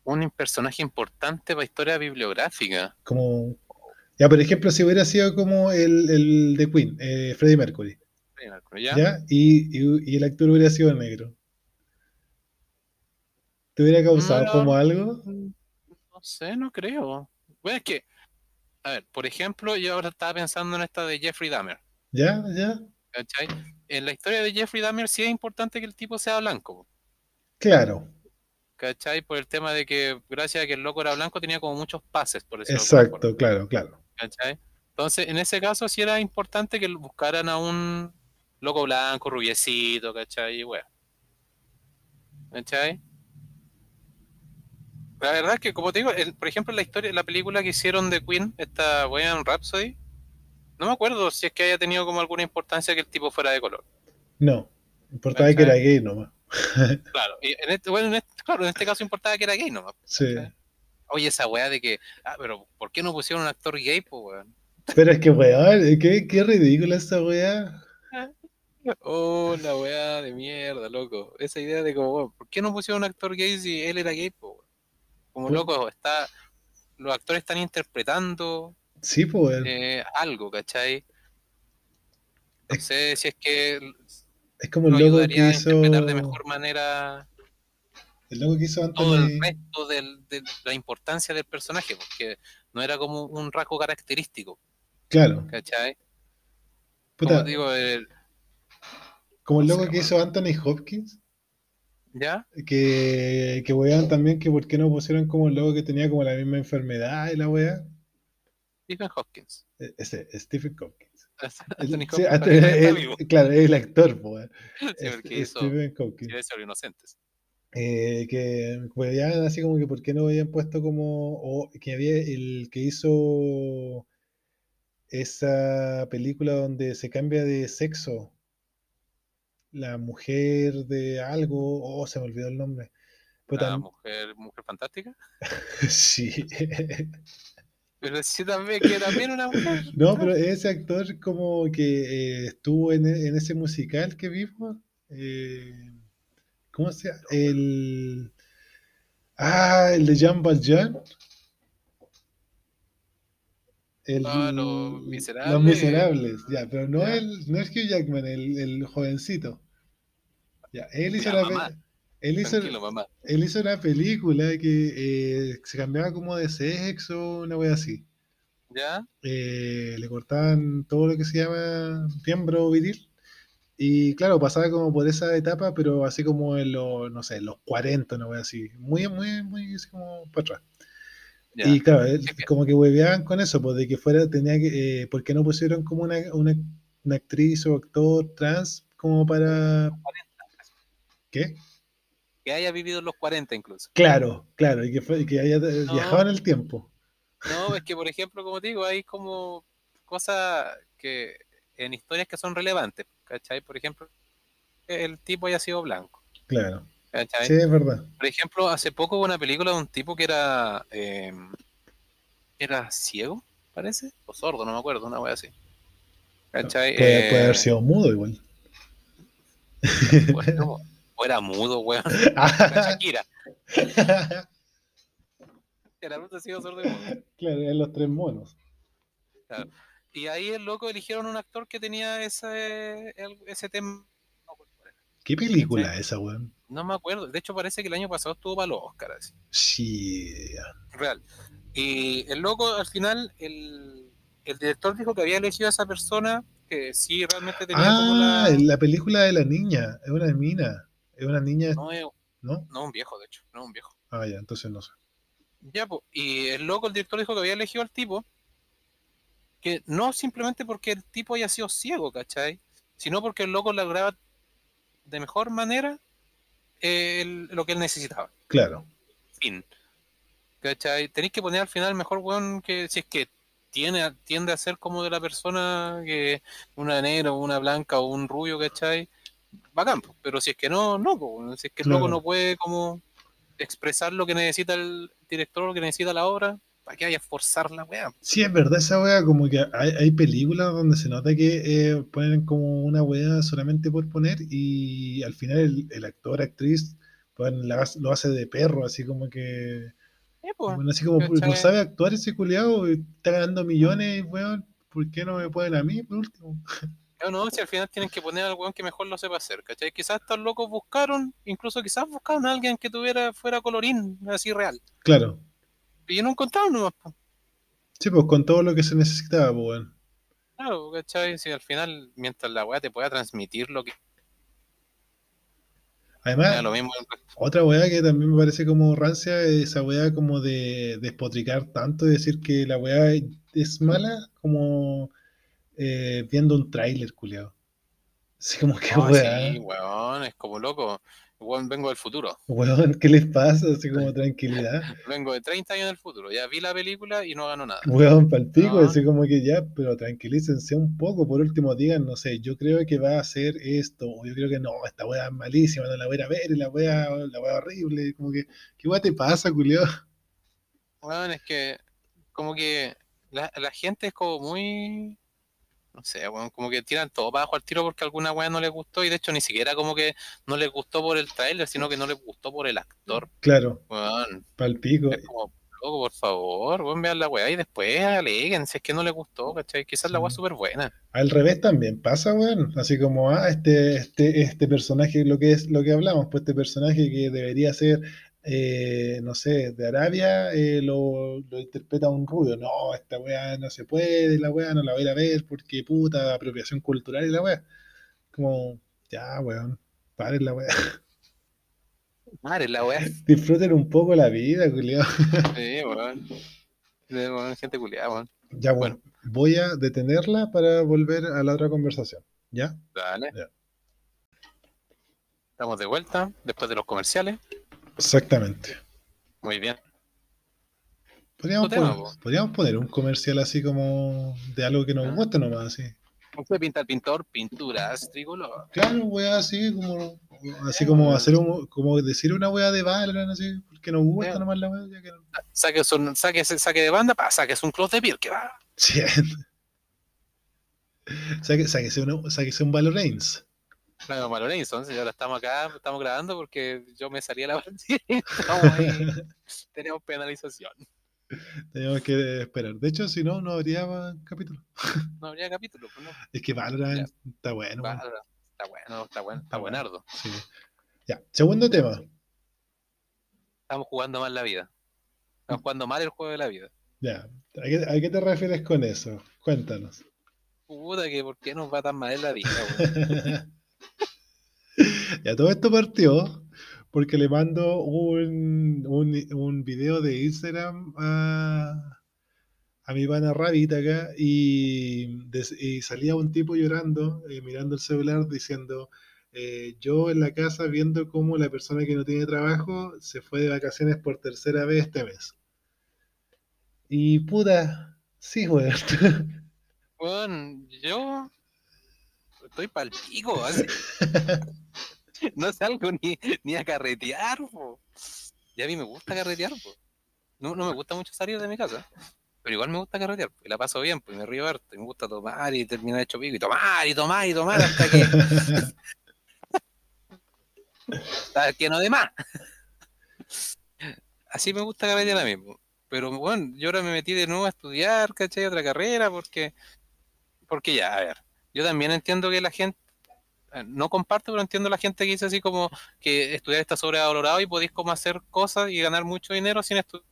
S2: Un personaje importante para historia bibliográfica.
S1: como, ya por ejemplo, si hubiera sido como el, el de Queen, eh, Freddie Mercury,
S2: ¿Ya?
S1: ¿ya? Y, y- y el actor hubiera sido negro. ¿Te hubiera causado
S2: No.
S1: como algo?
S2: No sé, no creo. Bueno, es que, a ver, por ejemplo, yo ahora estaba pensando en esta de Jeffrey Dahmer.
S1: ¿Ya? ¿Ya?
S2: ¿cachai? En la historia de Jeffrey Dahmer sí es importante que el tipo sea blanco,
S1: Claro,
S2: ¿cachai? Por el tema de que gracias a que el loco era blanco tenía como muchos pases, por decirlo
S1: exacto, claro, claro.
S2: ¿Cachai? Entonces, en ese caso sí era importante que buscaran a un loco blanco, rubiecito, ¿cachai? Y bueno. ¿Cachai? La verdad es que, como te digo, el- por ejemplo, la historia, la película que hicieron de Queen, esta Bohemian Rhapsody, no me acuerdo si es que haya tenido como alguna importancia que el tipo fuera de color.
S1: No, importaba que era gay nomás.
S2: Claro, y en este, bueno, en este, claro, en este caso importaba que era gay nomás.
S1: Sí.
S2: ¿cachai? Oye, esa weá de que, ah, pero ¿por qué no pusieron un actor gay, pues, weón?
S1: Pero es que, weón, qué, qué ridícula esa weá.
S2: Oh, la weá de mierda, loco. Esa idea de como, weón, ¿por qué no pusieron un actor gay si él era gay, pues, weón? Como
S1: Pu-
S2: loco, está, los actores están interpretando
S1: Sí, pues,
S2: eh, algo, ¿cachai? No
S1: Es-
S2: sé si es que
S1: Es como el loco que hizo.
S2: interpretar de mejor manera
S1: El loco que hizo
S2: todo el
S1: Anthony.
S2: resto del- de la importancia del personaje, porque no era como un rasgo característico,
S1: Claro.
S2: ¿cachai?
S1: Puta,
S2: Como digo, el-
S1: como el
S2: sé,
S1: que hizo Anthony Hopkins.
S2: ¿ya?
S1: Que, que también que por qué no pusieron como el loco que tenía como la misma enfermedad y la weá.
S2: Stephen Hopkins.
S1: E- Ese, Stephen Hopkins.
S2: Anthony
S1: Sí,
S2: Hopkins
S1: Anthony-
S2: todavía está
S1: él-
S2: vivo.
S1: claro, es el actor, pues.
S2: Sí, porque hizo
S1: Stephen Hopkins.
S2: Inocentes.
S1: Eh, que veían así como que por qué no habían puesto como o que había el que hizo esa película donde se cambia de sexo la mujer de algo oh se me olvidó el nombre Pero
S2: La
S1: tam-
S2: mujer, mujer fantástica.
S1: sí
S2: Pero sí también, que también una mujer.
S1: no pero ese actor como que eh, estuvo en, en ese musical que vimos eh, ¿cómo se llama? el ah el de Jean Valjean El,
S2: Ah, Los
S1: Los
S2: Miserables.
S1: Miserables, ya, pero no
S2: Ya.
S1: el, no es Hugh Jackman, el, el jovencito. Ya, él hizo, la él hizo,
S2: mamá.
S1: él hizo una película que eh, se cambiaba como de sexo, una wea así.
S2: ¿Ya?
S1: Eh, le cortaban todo lo que se llama miembro viril. Y claro, pasaba como por esa etapa, pero así como en los, no sé, los 40, una wea así. Muy, muy, muy así como para atrás. Y claro, él- como que hueveaban con eso, pues de que fuera, tenía que, eh, ¿por qué no pusieron como una, una, una actriz o actor trans como para... ¿Qué?
S2: Que haya vivido en los 40 incluso.
S1: Claro, claro, y que, fue, que haya eh, viajado en el tiempo.
S2: No, es que por ejemplo, como digo, hay como cosas que en historias que son relevantes, ¿cachai? Por ejemplo, el tipo haya sido blanco,
S1: Claro,
S2: ¿cachai?
S1: sí, es verdad.
S2: Por ejemplo, hace poco hubo una película de un tipo que era eh, era ciego, parece, o sordo, no me acuerdo, una wea así. ¿Cachai?
S1: Puede, puede
S2: Eh,
S1: haber sido mudo igual.
S2: pues, no, o era mudo, weón. Shakira. Era puta ciego, sordo y mudo.
S1: claro, eran los tres monos.
S2: Y ahí el loco eligieron un actor que tenía ese, el- ese tema.
S1: ¿Qué película es esa, weón?
S2: No me acuerdo. De hecho, parece que el año pasado estuvo para los Oscars.
S1: Sí.
S2: Real. Y el loco, al final, el, el director dijo que había elegido a esa persona que sí realmente tenía como
S1: Ah,
S2: la...
S1: la película de la niña. Es una mina. Es una niña.
S2: No, es-
S1: ¿No?
S2: no un viejo, de hecho, no un viejo.
S1: Ah, ya, entonces no sé.
S2: Ya, pues, y el loco, el director dijo que había elegido al tipo, que no simplemente porque el tipo haya sido ciego, ¿cachai? Sino porque el loco lograba de mejor manera eh, el- lo que él necesitaba.
S1: Claro.
S2: Fin. ¿Cachai? Tenéis que poner al final el mejor weón que si es que tiene, tiende a ser como de la persona que una negra una blanca o un rubio, ¿cachai? Bacán, pero si es que no, no, si es que el
S1: Claro.
S2: loco no puede como expresar lo que necesita el director, lo que necesita la obra, ¿para qué haya forzar la weá?
S1: Sí, es verdad esa wea, como que hay, hay películas donde se nota que eh, ponen como una wea solamente por poner y al final el, el actor, actriz, pues, la lo hace de perro, así como que,
S2: Eh, po.
S1: bueno, así como sabe actuar ese culiado, y está ganando millones, weón, ¿por qué no me ponen a mí por último?
S2: No, no, si al final tienen que poner al weón que mejor lo sepa hacer, ¿cachai? Quizás estos locos buscaron, incluso quizás buscaron a alguien que tuviera, fuera colorín, así real.
S1: Claro,
S2: Y no encontraron nomás, po.
S1: sí, pues con todo lo que se necesitaba, pues, weón.
S2: Claro, ¿cachai? Si al final, mientras la weá te pueda transmitir lo que
S1: Además,
S2: da lo mismo.
S1: Otra weá que también me parece como rancia es esa weá como de despotricar tanto y decir que la weá es mala como eh, viendo un tráiler, culiao. Así como que
S2: No,
S1: weá,
S2: sí, weón, es como loco. Weón, vengo del futuro.
S1: weón, ¿qué les pasa? Así como tranquilidad.
S2: Vengo de 30 años del futuro. Ya vi la película y no ganó nada.
S1: Weón, palpico,
S2: No.
S1: así como que ya, pero tranquilícense un poco. Por último, digan, no sé, yo creo que va a hacer esto, o yo creo que no, esta weá es malísima, no la voy a ir a ver, y la weá, la weá horrible. Como que, ¿qué weá te pasa, culiao?
S2: Weón, es que como que la, la gente es como muy... No sé, weón, como que tiran todo para abajo al tiro porque alguna weá no les gustó y de hecho ni siquiera como que no les gustó por el tráiler, sino que no les gustó por el actor.
S1: Claro,
S2: Weón,
S1: palpico.
S2: es como, loco, por favor, weón, vean la weá y después aleguen si es que no les gustó, ¿cachai? Quizás la weá es súper buena.
S1: Al revés también pasa, weón. Así como, ah, este, este, este personaje, lo que es lo que hablamos, pues este personaje que debería ser, eh, no sé, de Arabia, eh, lo, lo interpreta un rubio. No, esta weá no se puede, la weá no la voy a ir a ver porque puta, apropiación cultural y la weá. Como, ya, weón, paren la weá.
S2: Madre, la weá.
S1: Disfruten un poco la vida, culiao.
S2: Sí, weón. Gente culiada, weón.
S1: Ya, bueno, voy a detenerla para volver a la otra conversación. ¿Ya?
S2: Dale.
S1: Ya.
S2: Estamos de vuelta después de los comerciales.
S1: Exactamente.
S2: Muy bien.
S1: Podríamos poner,
S2: po.
S1: podríamos poner un comercial así como de algo que nos
S2: Ah.
S1: gusta nomás, así.
S2: Usted pinta pintor, pinturas, tricolor.
S1: Claro, weá, así como, así como hacer un, como decir una weá de Valorant, así, porque nos gusta nomás la weá, ya que no.
S2: Saque, su, saque, saque de banda, pa, saque un close de piel, que va.
S1: Sí. Saque- Sáquese una- sáquese un Valorant.
S2: Claro, malo entonces ahora estamos acá, estamos grabando porque yo me salí a la partida y estamos ahí, tenemos penalización.
S1: Tenemos que esperar. De hecho, si no, no habría capítulo.
S2: No habría capítulo, pues no.
S1: Es que Valorant está bueno.
S2: Va,
S1: weón.
S2: está bueno, está bueno, está
S1: bueno.
S2: buenardo.
S1: Sí. Ya, segundo tema.
S2: Estamos jugando mal la vida. Estamos jugando mal el juego de la vida.
S1: Ya, ¿a qué, a qué te refieres con eso? Cuéntanos.
S2: Puta, que por qué nos va tan mal en la vida.
S1: Ya todo esto partió porque le mando un, un, un video de Instagram a, a mi pana Rabbit acá y, y salía un tipo llorando, eh, mirando el celular, diciendo, eh, yo en la casa viendo cómo la persona que no tiene trabajo se fue de vacaciones por tercera vez este mes. Y puta, sí, weón.
S2: Weón, yo estoy pa'l pico, así. No salgo ni, ni a carretear, po. Y a mí me gusta carretear, po. No, no me gusta mucho salir de mi casa, pero igual me gusta carretear, y la paso bien, pues me río harto, y me gusta tomar y terminar hecho pico, y tomar, y tomar, y tomar, hasta que, hasta que no de más. Así me gusta carretear a mí, po. Pero bueno, yo ahora me metí de nuevo a estudiar, ¿cachai? Otra carrera, porque, porque ya, a ver, yo también entiendo que la gente no comparto, pero entiendo la gente que dice así como que estudiar está sobrevalorado y podéis como hacer cosas y ganar mucho dinero sin estudiar.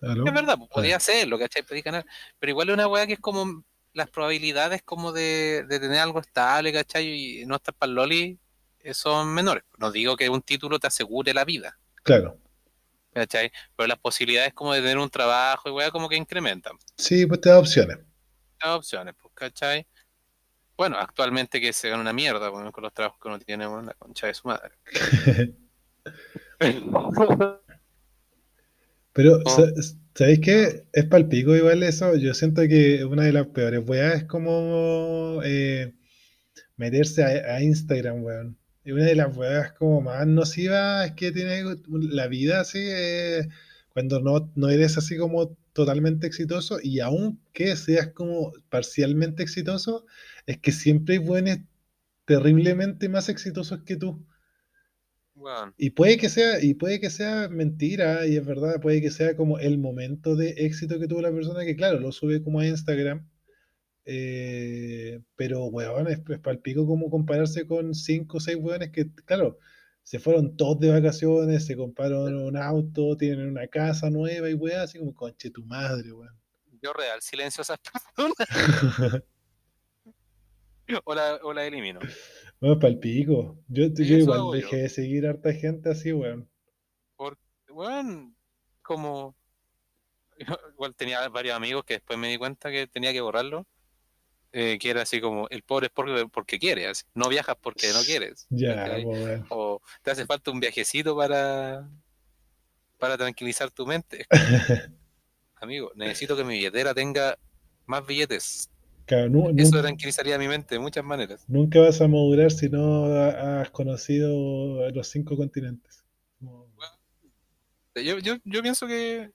S2: Es verdad, pues, podía hacerlo, ¿cachai? Podía ganar. Pero igual es una weá que es como las probabilidades como de, de tener algo estable, ¿cachai? Y no estar para el loli eh, son menores. No digo que un título te asegure la vida,
S1: Claro.
S2: ¿cachai? Pero las posibilidades como de tener un trabajo y weá como que incrementan.
S1: Sí, pues te da opciones.
S2: Las opciones, pues, ¿cachai? Bueno, actualmente que se gana una mierda bueno, con los trabajos que uno tiene, bueno, la concha de su madre.
S1: Pero,
S2: Oh.
S1: sa- ¿sabéis qué? Es palpico igual eso. Yo siento que una de las peores weas es como eh, meterse a, a Instagram, weón. Y una de las weas como más nocivas es que tiene la vida así, eh, cuando no, no eres así como totalmente exitoso y aunque seas como parcialmente exitoso, es que siempre hay buenos terriblemente más exitosos que tú. Y puede que sea, y puede que sea mentira, y es verdad, puede que sea como el momento de éxito que tuvo la persona, que claro, lo sube como a Instagram, eh, pero weón, es, es palpico como compararse con cinco o seis weones que, claro, se fueron todos de vacaciones, se compraron un auto, tienen una casa nueva y weón, así como conche tu madre, weón.
S2: yo real silencio a esas personas o la, o la elimino.
S1: Bueno, palpico. Yo, yo igual
S2: yo.
S1: dejé de seguir harta gente así, weón.
S2: Bueno, como igual tenía varios amigos que después me di cuenta que tenía que borrarlo. eh, que era así como el pobre es porque, porque quiere, así. no viajas porque no quieres.
S1: Ya, weón.
S2: O te hace falta un viajecito para, para tranquilizar tu mente. Amigo, necesito que mi billetera tenga más billetes.
S1: Claro,
S2: Eso
S1: nunca-
S2: tranquilizaría mi mente de muchas maneras.
S1: Nunca vas a madurar si no ha- has conocido los cinco continentes.
S2: Yo, yo, yo pienso que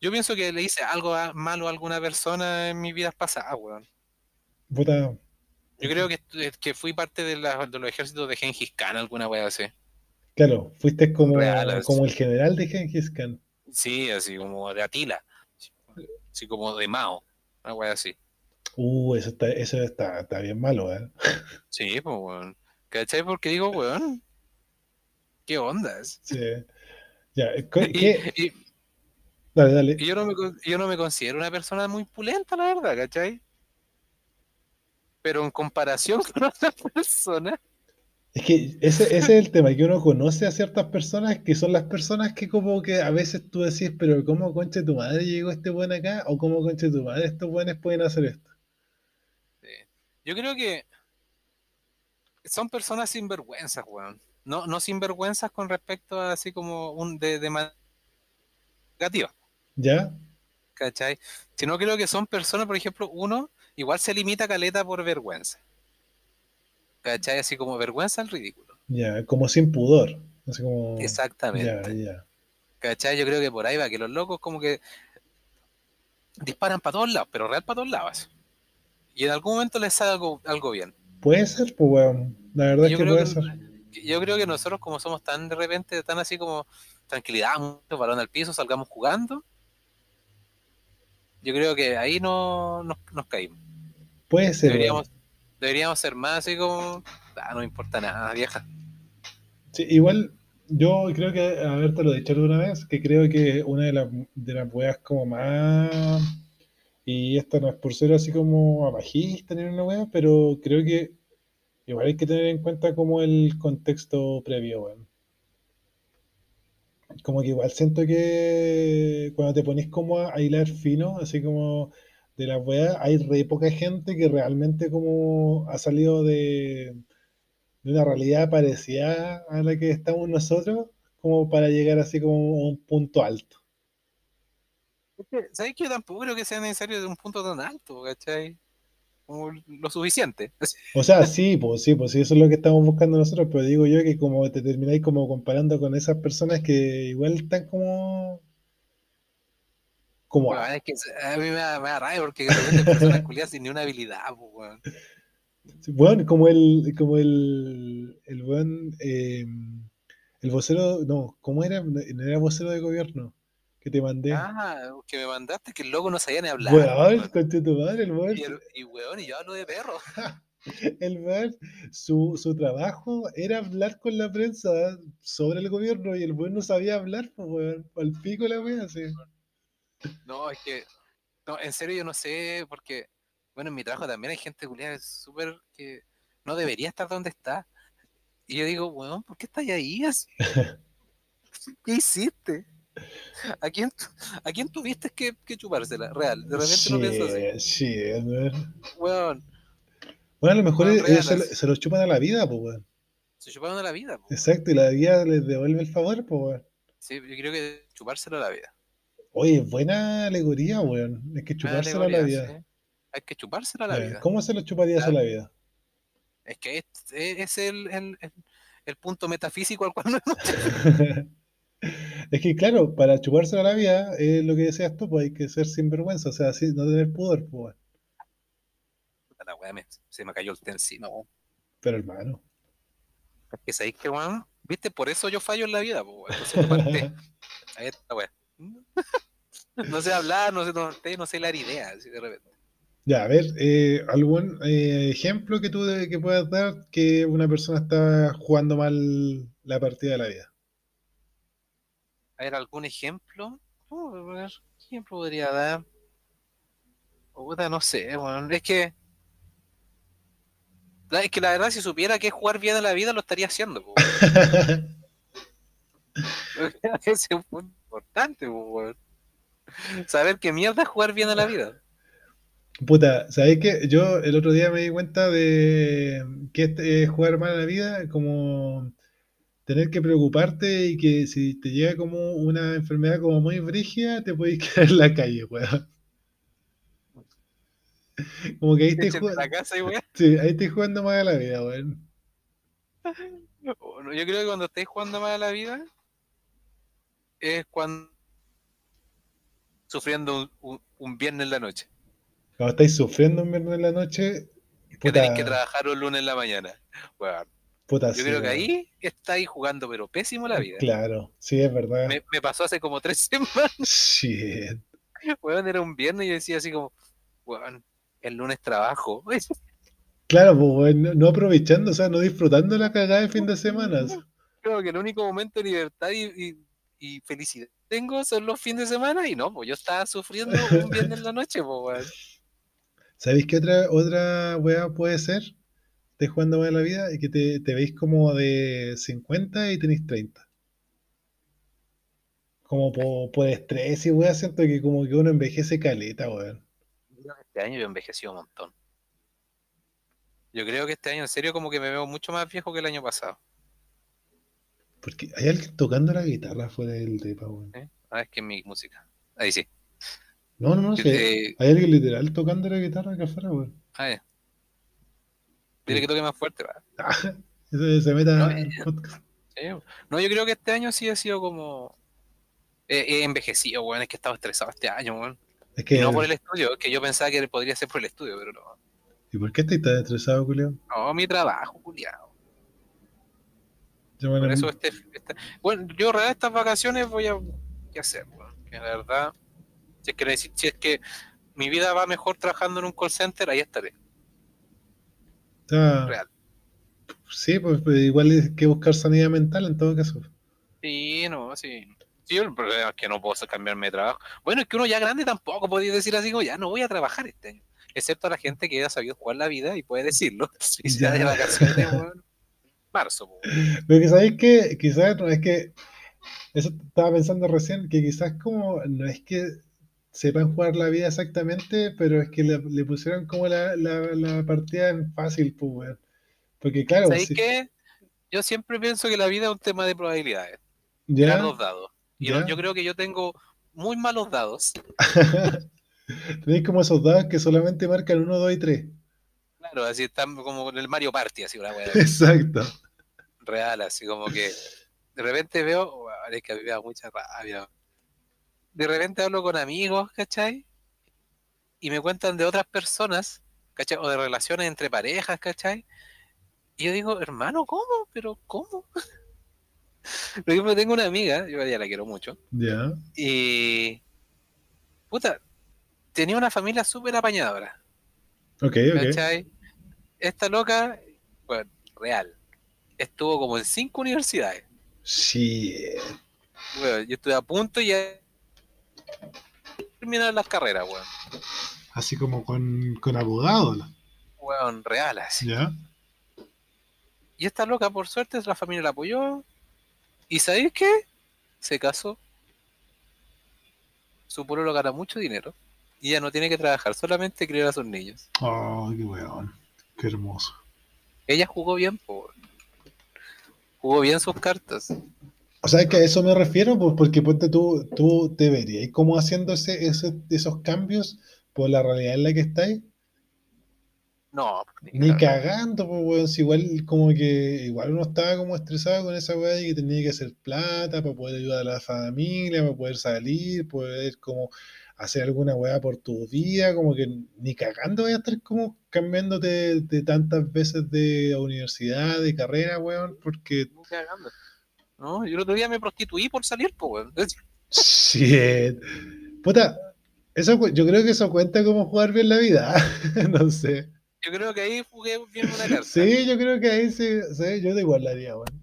S2: yo pienso que le hice algo a- malo a alguna persona en mis vidas pasadas, weón.
S1: Puta,
S2: Yo creo que, que fui parte de, la- de los ejércitos de Gengis Khan, alguna wea así.
S1: claro, fuiste como,
S2: Real,
S1: como el general de Gengis Khan.
S2: Sí, así como de Atila. Así como de Mao. Una wea así.
S1: Uh, eso está, eso está, está bien malo, ¿eh?
S2: Sí, pues, weón. ¿Cachai? Porque digo, weón. ¿Qué ondas?
S1: Sí. Ya, ¿qué-
S2: Y,
S1: qué?
S2: y-
S1: Dale, dale.
S2: yo, no me, yo no me considero una persona muy pulenta, la verdad, ¿cachai? Pero en comparación con otras personas,
S1: Es que ese, ese es el tema, que uno conoce a ciertas personas que son las personas que como que a veces tú decís, pero ¿cómo concha tu madre llegó este buen acá? ¿O cómo concha tu madre estos buenos pueden hacer esto?
S2: Yo creo que son personas sinvergüenzas, weón. No, no sinvergüenzas con respecto a así como un de, de manera negativa,
S1: ¿Ya?
S2: ¿cachai? Sino creo que son personas, por ejemplo, uno igual se limita a caleta por vergüenza. ¿Cachai? Así como vergüenza al ridículo.
S1: Ya, como sin pudor. Así como...
S2: Exactamente.
S1: Ya, ya.
S2: ¿Cachai? Yo creo que por ahí va, que los locos como que disparan para todos lados, pero real para todos lados. Y en algún momento les sale algo, algo bien.
S1: Puede ser, pues, weón. La verdad
S2: Yo
S1: es que puede
S2: que-
S1: ser.
S2: Yo creo que nosotros como somos tan de repente, tan así como tranquilidad, mucho balón al piso, salgamos jugando. Yo creo que ahí no nos, nos caímos.
S1: Puede ser, weón.
S2: Deberíamos, deberíamos ser más así como, ah, no importa nada, vieja.
S1: Sí, igual, yo creo que, haberte lo dicho alguna vez, que creo que una de las, de las weas como más, y esto no es por ser así como abajista ni una wea, pero creo que igual hay que tener en cuenta como el contexto previo, weón. Como que igual siento que cuando te pones como a hilar fino, así como de las weas, hay re poca gente que realmente como ha salido de, de una realidad parecida a la que estamos nosotros, como para llegar así como a un punto alto.
S2: ¿Sabes que yo tampoco creo que sea necesario de un punto tan alto, ¿cachai? Como lo suficiente.
S1: O sea, sí, pues sí, pues sí, eso es lo que estamos buscando nosotros, pero digo yo que como te termináis como comparando con esas personas que igual están como... Como...
S2: Weón, es que a mí me da, me da rabia porque de personas culiadas sin ni una habilidad, pues, weón.
S1: Bueno, como el, como el, el buen, eh, el vocero, no, ¿cómo era? No era vocero de gobierno que te mandé.
S2: Ah, que me mandaste que el loco no sabía ni hablar.
S1: Weón,
S2: weón.
S1: conche tu madre, el weón.
S2: Y, el- y weón, y yo hablo de perro.
S1: El weón, su, su trabajo era hablar con la prensa sobre el gobierno y el weón no sabía hablar, pues weón. Al pico la wea, así.
S2: No, es que, no, en serio yo no sé, porque, bueno, en mi trabajo también hay gente culiada súper que no debería estar donde está. Y yo digo, weón, ¿por qué estás ahí así? ¿Qué hiciste? ¿A quién, ¿A quién tuviste que, que chupársela? Real, de repente no pienso así.
S1: Weón, Bueno, a lo mejor
S2: real,
S1: se, se los chupan a la vida, pues weón.
S2: se chuparon de la vida. po.
S1: Exacto, y la vida les devuelve el favor, pues weón.
S2: Sí, yo creo que chupárselo a la vida.
S1: Oye, buena alegoría, weón. Es que chupárselo a la vida.
S2: sí. Hay que chupárselo a la vida.
S1: ¿Cómo se lo chuparías a la vida?
S2: Es que es, es el, el, el- el punto metafísico al cual no hemos
S1: Es que claro, para chupárselo a la vida, es lo que decías tú, pues hay que ser sinvergüenza, o sea, así, no tener pudor, pues
S2: la me- se me cayó el té encima. weón.
S1: Pero hermano.
S2: Es que sabéis que, weón, viste, por eso yo fallo en la vida, pues. Entonces. Ahí está, weón. No sé hablar, no sé té, no sé dar ideas, así de repente.
S1: Ya, a ver, eh, algún eh, ejemplo que tú de- que puedas dar que una persona está jugando mal la partida de la vida.
S2: A ver, algún ejemplo. Uh, a ver, ¿qué ejemplo podría dar? Puta, no sé, weón. Es que. Es que la verdad, si supiera que jugar bien a la vida, lo estaría haciendo. Ese es importante, weón. Saber qué mierda es jugar bien a la vida.
S1: Puta, ¿sabes qué? Yo el otro día me di cuenta de que este, jugar mal la vida, como tener que preocuparte y que si te llega como una enfermedad como muy brígida, te puedes quedar en la calle, weón. Como que ahí te
S2: weón.
S1: Sí, ahí estoy jugando mal a la vida, weón.
S2: Yo creo que cuando estáis jugando mal a la vida es cuando sufriendo un, un- un viernes en la noche.
S1: Cuando estáis sufriendo un viernes en la noche,
S2: Que
S1: puta,
S2: tenéis que trabajar un lunes en la mañana. Weón,
S1: puta,
S2: yo
S1: sí,
S2: creo que ahí estáis jugando, pero pésimo la vida.
S1: Claro, sí, es verdad.
S2: Me, me pasó hace como tres semanas.
S1: Shit.
S2: Weón, era un viernes y yo decía así como, weón, el lunes trabajo.
S1: Claro, pues, no, no aprovechando, o sea, no disfrutando la cagada de fin de semana.
S2: Creo que el único momento de libertad y, y- y felicidad que tengo son los fines de semana y no, pues yo estaba sufriendo un viernes en la noche, pues, weón.
S1: ¿Sabéis qué otra, otra weá puede ser? Estés jugando mal la vida y que te, te veis como de 50 y tenéis 30. Como por, por estrés y weá, siento que como que uno envejece caleta, weón.
S2: Este año yo envejecí un montón. Yo creo que este año en serio como que me veo mucho más viejo que el año pasado.
S1: Porque hay alguien tocando la guitarra fuera del depa, weón.
S2: ¿eh? Ah, es que es mi música. Ahí sí.
S1: No, no, no sé.
S2: te-
S1: Hay alguien literal tocando la guitarra acá afuera, weón.
S2: Ah, ya. Dile que toque más fuerte, va.
S1: Se, meta
S2: No,
S1: en
S2: eh,
S1: podcast.
S2: No, yo creo que este año sí ha sido como. He, he envejecido, weón. Es que he estado estresado este año, weón.
S1: Es
S2: Y
S1: que,
S2: no por el estudio, es que yo pensaba que podría ser por el estudio, pero no.
S1: ¿y por qué estás tan estresado, Julio?
S2: No, mi trabajo,
S1: me
S2: Por eso este, este- Bueno, yo real estas vacaciones voy a. ¿Qué hacer, weón? Que la verdad. Si es que, si es que mi vida va mejor trabajando en un call center, ahí estaré. Real.
S1: Sí, pues, pues, igual hay que buscar sanidad mental en todo caso.
S2: Sí, no, sí. Sí, el problema es que no puedo cambiarme de trabajo. Bueno, es que uno ya grande tampoco podría decir así como ya no voy a trabajar este año. Excepto a la gente que ha sabido jugar la vida y puede decirlo. Si da de
S1: Ya.
S2: vacaciones, weón. Marzo, po.
S1: Pero que sabéis que quizás no es que eso estaba pensando recién, que quizás como no es que sepan jugar la vida exactamente, pero es que le, le pusieron como la, la, la partida en fácil, pues, weón. Porque claro,
S2: ¿Sabéis
S1: si-
S2: qué? Yo siempre pienso que la vida es un tema de probabilidades.
S1: Ya,
S2: los dados. Y yo creo que yo tengo muy malos dados.
S1: tenéis como esos dados que solamente marcan 1, 2 y 3.
S2: Claro, así están como con el Mario Party, así una weá
S1: Exacto.
S2: real, así como que de repente veo, oh, es que a mí me da mucha rabia. De repente hablo con amigos, ¿cachai? Y me cuentan de otras personas, ¿cachai? O de relaciones entre parejas, ¿cachai? Y yo digo, hermano, ¿cómo? ¿Pero cómo? Por ejemplo, tengo una amiga, yo ya la quiero mucho,
S1: Ya.
S2: y. Puta, tenía una familia súper apañadora,
S1: Ok, ok.
S2: ¿cachai? esta loca, bueno, real, estuvo como en cinco universidades.
S1: Sí.
S2: Weón, yo estuve a punto y ya terminar las carreras, weón.
S1: Así como con, con abogado, ¿no?
S2: Weón, real así.
S1: ¿ya?
S2: Y esta loca, por suerte, la familia la apoyó. ¿Y sabéis qué? Se casó. Su pueblo gana mucho dinero. Y ella no tiene que trabajar, solamente criar a sus niños.
S1: Oh, qué weón. Qué hermoso.
S2: Ella jugó bien, po. weón. Jugó bien sus cartas.
S1: O sea, que a eso me refiero, pues, porque ponte tú, tú te verías como haciendo ese, ese- esos cambios por la realidad en la que estáis.
S2: No,
S1: Ni
S2: cagando.
S1: cagando, pues, weón. Si igual, como que, igual uno estaba como estresado con esa weá de que tenía que hacer plata para poder ayudar a la familia, para poder salir, poder como hacer alguna weá por tu día, como que ni cagando voy a estar como cambiándote de, de tantas veces de universidad, de carrera, weón, porque
S2: Ni cagando. No, yo el otro día me prostituí por salir, po, weón.
S1: shit. Puta, eso, yo creo que eso cuenta como jugar bien la vida, no sé.
S2: Yo creo que ahí jugué bien una carta.
S1: Sí, yo creo que ahí sí, sí, yo de igual la haría, weón.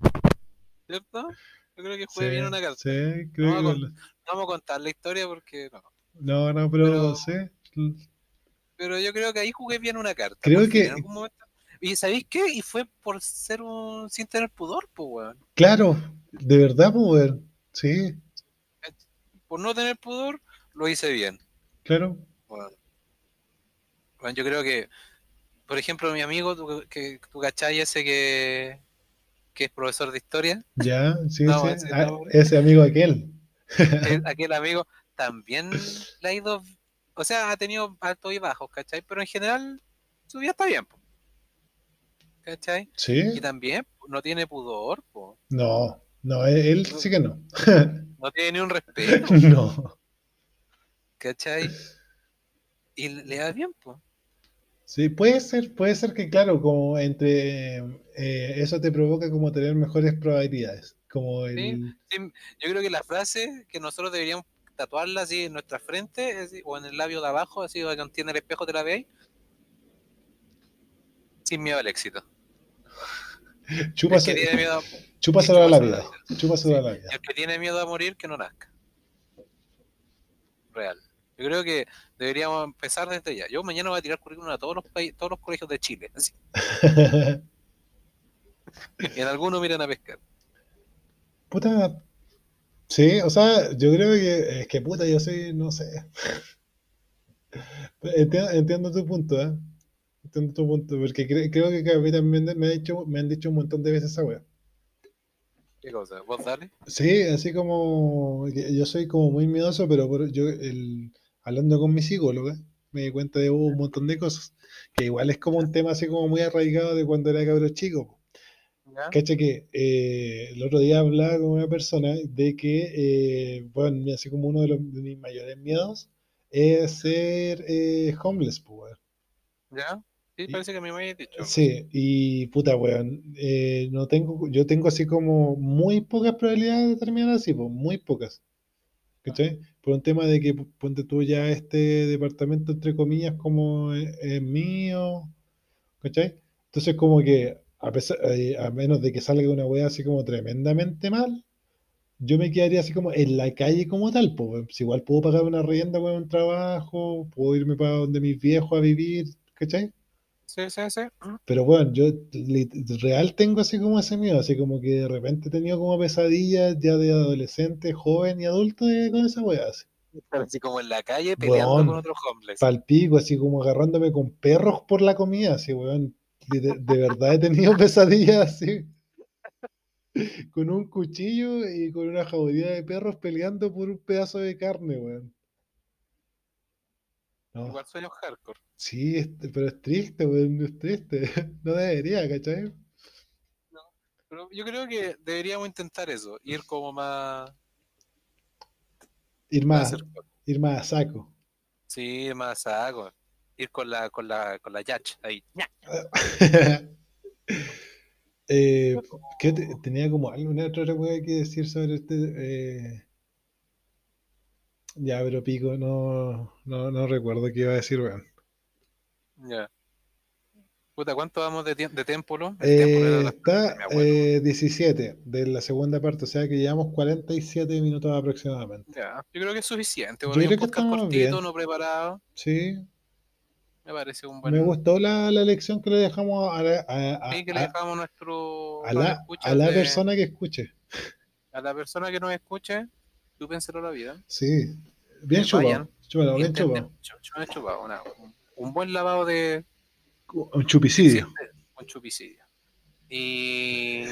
S2: ¿Cierto? Yo creo que jugué bien una carta.
S1: Sí, creo
S2: No,
S1: que
S2: con-
S1: igual-
S2: No vamos a contar la historia porque no.
S1: No, no, pero,
S2: Pero-
S1: sí.
S2: Pero yo creo que ahí jugué bien una carta.
S1: Creo que-
S2: en algún momento- ¿Y sabéis qué? Y fue por ser un. sin tener pudor, pues, weón.
S1: Claro, de verdad, pues, weón. Sí,
S2: Por no tener pudor, lo hice bien.
S1: claro.
S2: Bueno, Bueno, yo creo que, por ejemplo, mi amigo, tú, que, tú cachai ese que, que es profesor de historia,
S1: Ya, sí,
S2: No,
S1: sí.
S2: ese
S1: Ah,
S2: no.
S1: ese amigo aquel.
S2: el- aquel amigo también le ha ido, o sea, ha tenido altos y bajos, ¿cachai? Pero en general su vida está bien, po. ¿Cachai? Y
S1: Sí.
S2: también no tiene pudor, po.
S1: No, no, él, él sí que no.
S2: no tiene ni un respeto,
S1: No.
S2: ¿cachai? Y le da bien, pues.
S1: Sí, puede ser, puede ser que, claro, como entre eh, eso te provoca como tener mejores probabilidades. Como el.
S2: Yo creo que la frase que nosotros deberíamos tatuarla así en nuestra frente así, o en el labio de abajo, así que tiene el espejo, te la veis. Sin miedo al éxito. El que tiene miedo,
S1: chúpaselo a la vida. Chúpaselo a la vida.
S2: el que tiene miedo a morir, que no nazca. Real. Yo creo que deberíamos empezar desde ya. Yo mañana voy a tirar currículum a todos los países, todos los colegios de Chile. Así. En algunos miran a pescar.
S1: Puta. Sí, o sea, yo creo que es que puta, yo soy, no sé. Entiendo, entiendo tu punto, ¿eh? Entiendo tu punto, porque cre- creo que a mí también me, ha dicho, me han dicho un montón de veces esa wea.
S2: ¿Qué cosa? ¿Vos dale?
S1: Sí, así como yo soy como muy miedoso, pero por- yo el, hablando con mi psicóloga me di cuenta de un montón de cosas, que igual es como un tema así como muy arraigado de cuando era cabro chico. Cacha que eh, el otro día hablaba con una persona de que, eh, bueno, así como uno de, los, de mis mayores miedos es ser eh, homeless, pues.
S2: ¿Ya? Sí,
S1: Y-
S2: parece que me habéis dicho.
S1: Sí, y puta, weón, eh, no tengo, yo tengo así como muy pocas probabilidades de terminar así, pues, muy pocas. ¿Cachai? Por un tema de que, ponte tú ya este departamento, entre comillas, como es, es mío, ¿cachai? Entonces como que, a pesar, eh, a menos de que salga una weá así como tremendamente mal, yo me quedaría así como en la calle como tal, pues, igual puedo pagar una rienda con un trabajo, puedo irme para donde mis viejos a vivir, ¿cachai?
S2: Sí, sí, sí.
S1: Pero bueno, yo real tengo así como ese miedo, así como que de repente he tenido como pesadillas ya de adolescente, joven y adulto de- con esa weá, así.
S2: Así como en la calle peleando
S1: Weón.
S2: con otros homeless.
S1: Palpico, así como agarrándome con perros por la comida, así, weón. De, de- de verdad he tenido pesadillas así. Con un cuchillo y con una jauría de perros peleando por un pedazo de carne, weón. No,
S2: Igual sueños hardcore.
S1: sí, es- pero es triste, weón, es triste. No debería, ¿cachai?
S2: Pero yo creo que deberíamos intentar eso, ir como más,
S1: Ir
S2: más
S1: ir más a saco.
S2: Sí, más a saco. Ir con la, con la, con la yach ahí.
S1: Eh, ¿qué te- tenía como alguna otra cosa que decir sobre este? eh, ya, pero pico, no, no, no recuerdo qué iba a decir, weón.
S2: Ya. Puta, ¿cuánto vamos de, de Templo? El
S1: Eh, está eh, 17 de la segunda parte, o sea que llevamos 47 minutos aproximadamente.
S2: Ya, yo creo que es suficiente.
S1: Yo creo
S2: un
S1: que
S2: podcast cortito,
S1: bien.
S2: no preparado.
S1: Sí,
S2: Me parece un buen.
S1: me gustó la, la lección que le dejamos a la, a- a-
S2: Sí, que le dejamos a nuestro.
S1: a la- a la
S2: de-
S1: persona que escuche.
S2: a la persona que nos escuche, chúpenselo la vida.
S1: Sí, bien
S2: Que
S1: chupado. Chúpalo, bien chupado.
S2: un, un buen lavado de
S1: Un chupicidio.
S2: un chupicidio. Y.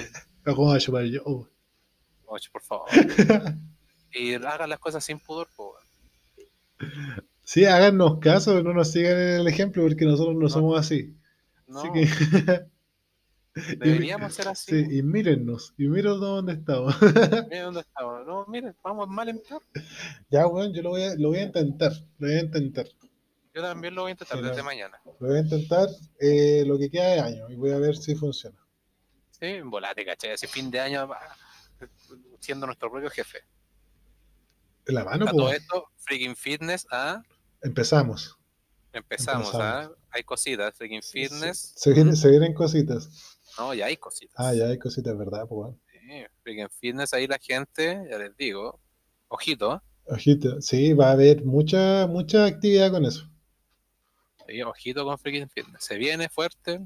S1: ¿Cómo voy a chupar yo?
S2: Oye, por favor. y hagan las cosas sin pudor, po, weón.
S1: Sí, háganos caso, no nos sigan en el ejemplo porque nosotros no,
S2: No.
S1: somos así.
S2: No,
S1: Así que,
S2: deberíamos ser así.
S1: sí, y mírennos, y miren dónde estamos.
S2: Mira dónde estamos. No, miren, vamos mal en peor.
S1: ya, bueno, yo lo voy, a, lo voy a intentar, lo voy a intentar.
S2: Yo también lo voy a intentar
S1: Sí,
S2: desde
S1: no.
S2: mañana.
S1: Lo voy a intentar eh, lo que queda de año y voy a ver si funciona.
S2: Sí, volate, ¿cachai? Ese fin de año va, siendo nuestro propio jefe.
S1: En la mano,
S2: a todo
S1: pues,
S2: esto, Freaking Fitness, ¿ah?
S1: empezamos.
S2: Empezamos,
S1: Empezamos.
S2: ¿ah? Hay cositas, Freaking Fitness.
S1: Se, vienen, se vienen cositas.
S2: No, ya hay cositas.
S1: Ah, ya hay cositas, ¿verdad? Pues, bueno.
S2: Sí, Freaking Fitness, ahí la gente, ya les digo, ojito,
S1: Ojito, sí, va a haber mucha, mucha actividad con eso.
S2: sí, ojito con Freaking Fitness. Se viene fuerte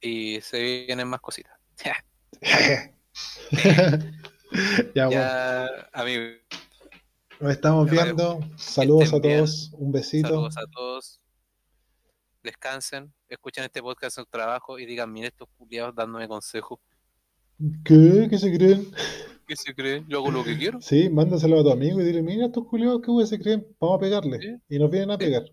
S2: y se vienen más cositas.
S1: ya, bueno,
S2: ya, amigos,
S1: nos estamos
S2: ya,
S1: viendo. Saludos a
S2: bien.
S1: todos, un besito.
S2: saludos a todos. Descansen, escuchen este podcast en su trabajo y digan, miren estos culiados dándome consejos.
S1: ¿Qué? ¿Qué se creen?
S2: ¿Qué se creen? Yo hago lo que quiero.
S1: Sí, mándaselo a tu amigo y dile, mira estos culiados, ¿qué güey se creen? Vamos a pegarle.
S2: Sí.
S1: Y nos vienen a pegar.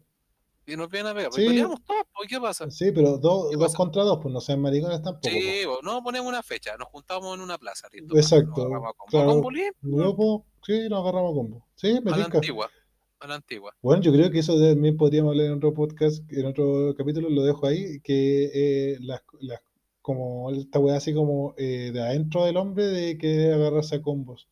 S2: Y nos vienen a pegar.
S1: Sí.
S2: Sí. Peleamos todos, pues, ¿qué pasa?
S1: Sí, pero dos,
S2: ¿Qué
S1: dos
S2: pasa?
S1: contra dos, pues no sean maricones tampoco.
S2: Sí, vos, no ponemos una fecha, nos juntamos en una plaza, listo.
S1: Exacto,
S2: Nos agarramos a combo.
S1: claro. Pues. Sí, nos agarramos a combo. Sí, me
S2: a la antigua, a la antigua.
S1: Bueno, yo creo que eso también podríamos hablar en otro podcast, en otro capítulo, lo dejo ahí, que eh, las, las, como esta weá así como eh, de adentro del hombre de que agarrarse a combos.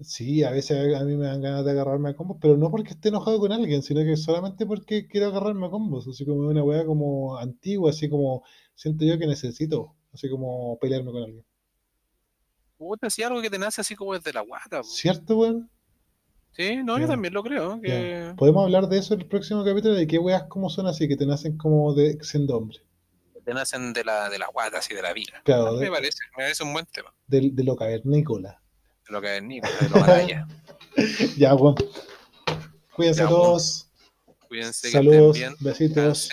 S1: Sí, a veces a mí me dan ganas de agarrarme a combos, pero no porque esté enojado con alguien, sino que solamente porque quiero agarrarme a combos, así como una weá como antigua, así como siento yo que necesito, así como pelearme con alguien.
S2: Puta, si algo que te nace así como desde la guata.
S1: ¿Cierto, weón?
S2: Sí, no, yo también lo creo. Que...
S1: Podemos hablar de eso en el próximo capítulo, de qué weas como son así, que te nacen como de siendo hombre.
S2: te nacen de la, de la guata, así de la vida.
S1: Claro,
S2: me
S1: de,
S2: parece, me parece un buen tema.
S1: de- de lo cavernícola.
S2: De lo Nico, de lo batalla.
S1: Ya, weón. Cuídense
S2: Ya,
S1: todos.
S2: Cuídense que
S1: Saludos,
S2: estén bien.
S1: besitos.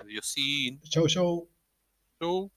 S2: Adiosín.
S1: Chau, chau.
S2: Chau.